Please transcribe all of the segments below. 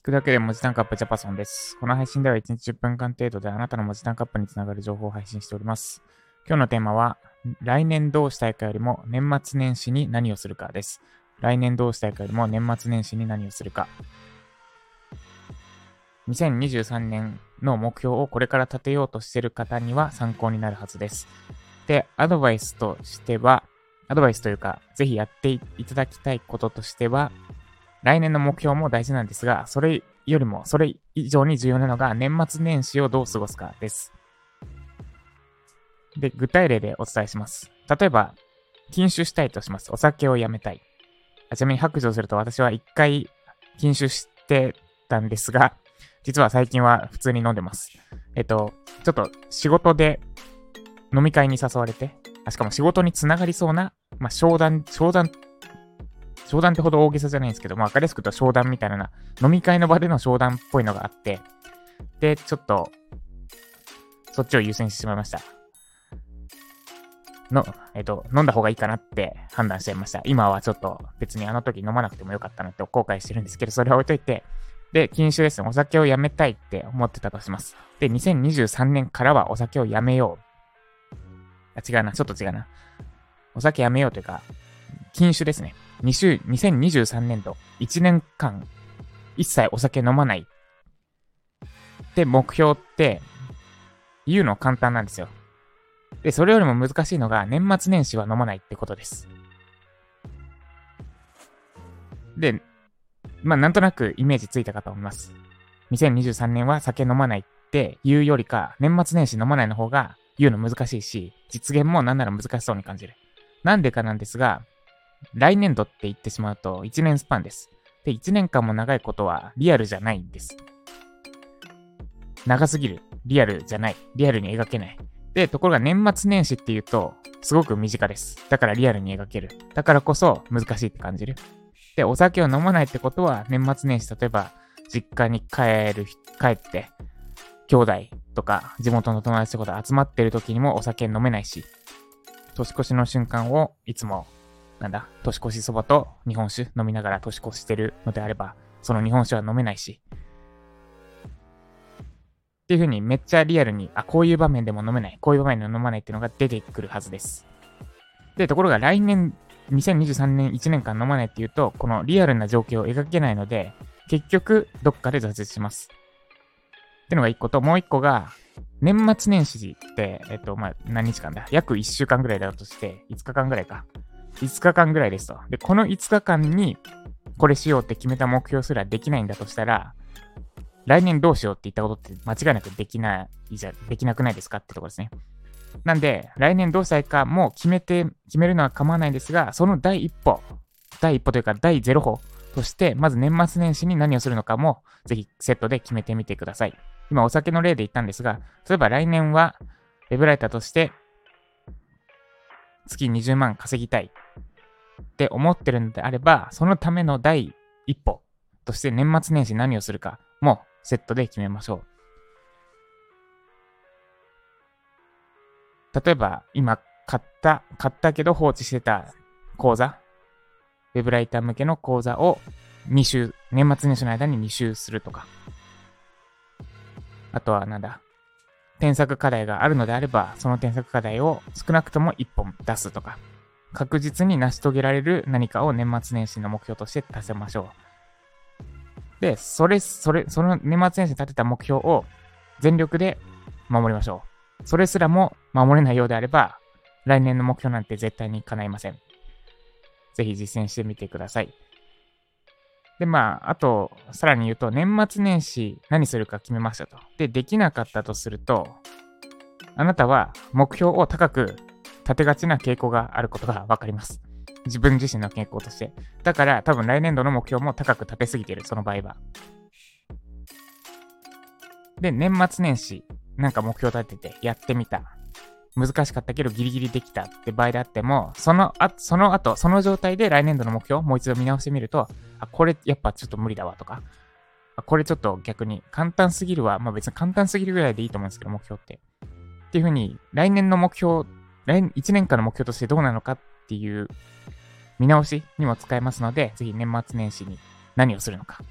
聞くだけで文字単価アップジャパソンです。この配信では1日10分間程度であなたの文字単価アップにつながる情報を配信しております。今日のテーマは、来年どうしたいかよりも年末年始に何をするかです。来年どうしたいかよりも年末年始に何をするか。2023年の目標をこれから立てようとしている方には参考になるはずです。で、アドバイスとしては、アドバイスというか、ぜひやっていただきたいこととしては、来年の目標も大事なんですが、それよりも、それ以上に重要なのが、年末年始をどう過ごすかです。で、具体例でお伝えします。例えば、禁酒したいとします。お酒をやめたい。あちなみに白状すると私は一回禁酒してたんですが、実は最近は普通に飲んでます。えっと、ちょっと仕事で飲み会に誘われて、あしかも仕事につながりそうな、まあ、商談、商談商談ってほど大げさじゃないんですけど、まあ、わかりやすく言うと商談みたいな、飲み会の場での商談っぽいのがあって、で、ちょっと、そっちを優先してしまいました。の、えっと、飲んだ方がいいかなって判断しちゃいました。今はちょっと別にあの時飲まなくてもよかったなって後悔してるんですけど、それは置いといて、で、禁酒ですね。お酒をやめたいって思ってたとします。で、2023年からはお酒をやめよう。あ、違うな。ちょっと違うな。お酒やめようというか、禁酒ですね。2023年度、1年間、一切お酒飲まない。って目標って、言うの簡単なんですよ。で、それよりも難しいのが、年末年始は飲まないってことです。で、まあ、なんとなくイメージついたかと思います。2023年は酒飲まないって言うよりか、年末年始飲まないの方が言うの難しいし、実現もなんなら難しそうに感じる。なんでかなんですが、来年度って言ってしまうと1年スパンです。で、1年間も長いことはリアルじゃないんです。長すぎる。リアルじゃない。リアルに描けない。で、ところが年末年始っていうと、すごく身近です。だからリアルに描ける。だからこそ難しいって感じる。で、お酒を飲まないってことは、年末年始、例えば、実家に帰る、帰って、兄弟とか、地元の友達とかと集まってる時にもお酒飲めないし、年越しの瞬間をいつもなんだ、年越しそばと日本酒飲みながら年越してるのであれば、その日本酒は飲めないし。っていう風にめっちゃリアルに、あ、こういう場面でも飲めない、こういう場面でも飲まないっていうのが出てくるはずです。で、ところが来年、2023年1年間飲まないっていうと、このリアルな状況を描けないので、結局、どっかで挫折します。ってのが1個と、もう1個が、年末年始って、えっと、まあ、何日間だ？約1週間ぐらいだとして、5日間ぐらいか。5日間ぐらいですと。で、この5日間にこれしようって決めた目標すらできないんだとしたら、来年どうしようって言ったことって間違いなくできないじゃ、できなくないですかってところですね。なんで、来年どうしたいかもう決めて、決めるのは構わないんですが、その第一歩、第一歩というか第0歩として、まず年末年始に何をするのかも、ぜひセットで決めてみてください。今お酒の例で言ったんですが、例えば来年は、ウェブライターとして、月20万稼ぎたいって思ってるのであれば、そのための第一歩として年末年始何をするかもセットで決めましょう。例えば、今買った、買ったけど放置してた講座、ウェブライター向けの講座を2週、年末年始の間に2週するとか。あとはなんだ、添削課題があるのであれば、その添削課題を少なくとも1本出すとか、確実に成し遂げられる何かを年末年始の目標として立てましょう。で、それ、それ、その年末年始に立てた目標を全力で守りましょう。それすらも守れないようであれば、来年の目標なんて絶対に叶いません。ぜひ実践してみてください。で、まあ、あと、さらに言うと、年末年始何するか決めましたと。で、できなかったとすると、あなたは目標を高く立てがちな傾向があることがわかります。自分自身の傾向として。だから、多分来年度の目標も高く立てすぎてる、その場合は。で、年末年始、なんか目標立ててやってみた。難しかったけどギリギリできたって場合であっても、そのあその後、その状態で来年度の目標をもう一度見直してみると、あ、これやっぱちょっと無理だわとか、あこれちょっと逆に簡単すぎるわ。まあ別に簡単すぎるぐらいでいいと思うんですけど、目標って。っていうふうに、来年の目標、来1年間の目標としてどうなのかっていう見直しにも使えますので、ぜひ年末年始に何をするのか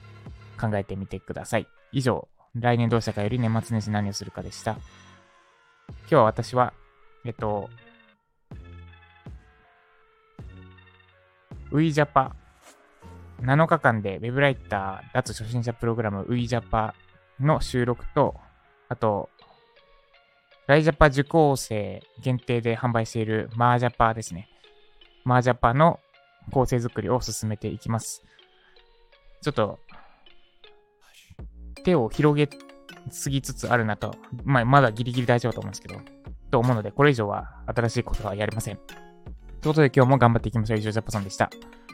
考えてみてください。以上、来年どうしたかより年末年始何をするかでした。今日は私は、えっと、ウィジャパ7日間で Web ライター脱初心者プログラムウィジャパの収録と、あと、ライジャパ受講生限定で販売しているマージャパですね。マージャパの構成作りを進めていきます。ちょっと、手を広げすぎつつあるなと、まあ、まだギリギリ大丈夫だと思うんですけど、と思うので、これ以上は新しいことはやれません。ということで今日も頑張っていきましょう。以上、ジャパソンでした。